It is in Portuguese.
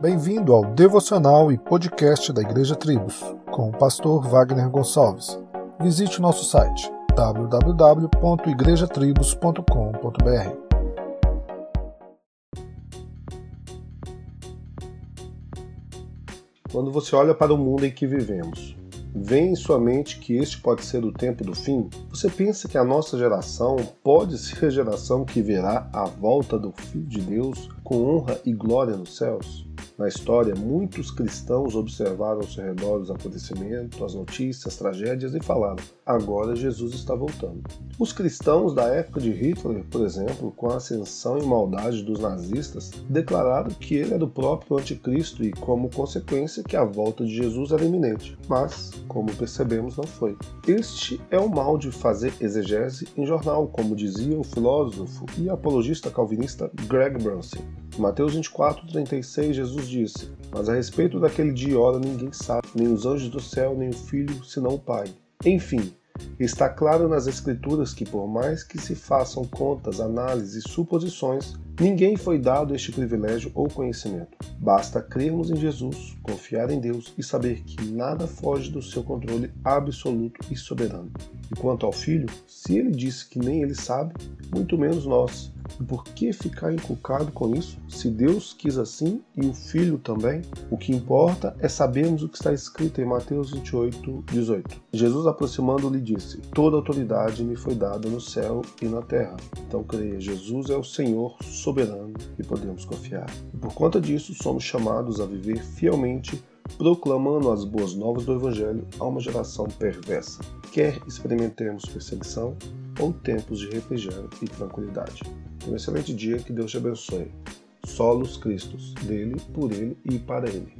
Bem-vindo ao devocional e podcast da Igreja Tribos, com o pastor Wagner Gonçalves. Visite o nosso site www.igrejatribos.com.br. Quando você olha para o mundo em que vivemos, vem em sua mente que este pode ser o tempo do fim? Você pensa que a nossa geração pode ser a geração que verá a volta do Filho de Deus com honra e glória nos céus? Na história, muitos cristãos observaram ao seu redor os acontecimentos, as notícias, as tragédias e falaram: agora Jesus está voltando. Os cristãos da época de Hitler, por exemplo, com a ascensão e maldade dos nazistas, declararam que ele era o próprio anticristo e, como consequência, que a volta de Jesus era iminente. Mas, como percebemos, não foi. Este é o mal de fazer exegese em jornal, como dizia o filósofo e apologista calvinista Greg Brunson. Mateus 24, 36, Jesus disse: Mas a respeito daquele dia e hora ninguém sabe, nem os anjos do céu, nem o filho, senão o Pai. Enfim, está claro nas Escrituras que, por mais que se façam contas, análises e suposições, ninguém foi dado este privilégio ou conhecimento. Basta crermos em Jesus, confiar em Deus e saber que nada foge do seu controle absoluto e soberano. E quanto ao filho, se ele disse que nem ele sabe, muito menos nós por que ficar inculcado com isso? Se Deus quis assim e o Filho também, o que importa é sabermos o que está escrito em Mateus 28, 18. Jesus aproximando lhe disse: Toda autoridade me foi dada no céu e na terra. Então creia, Jesus é o Senhor soberano e podemos confiar. E por conta disso, somos chamados a viver fielmente proclamando as boas novas do Evangelho a uma geração perversa. Quer experimentemos perseguição ou tempos de refrigério e tranquilidade. Um excelente dia, que Deus te abençoe. Solos Cristos, dele, por ele e para ele.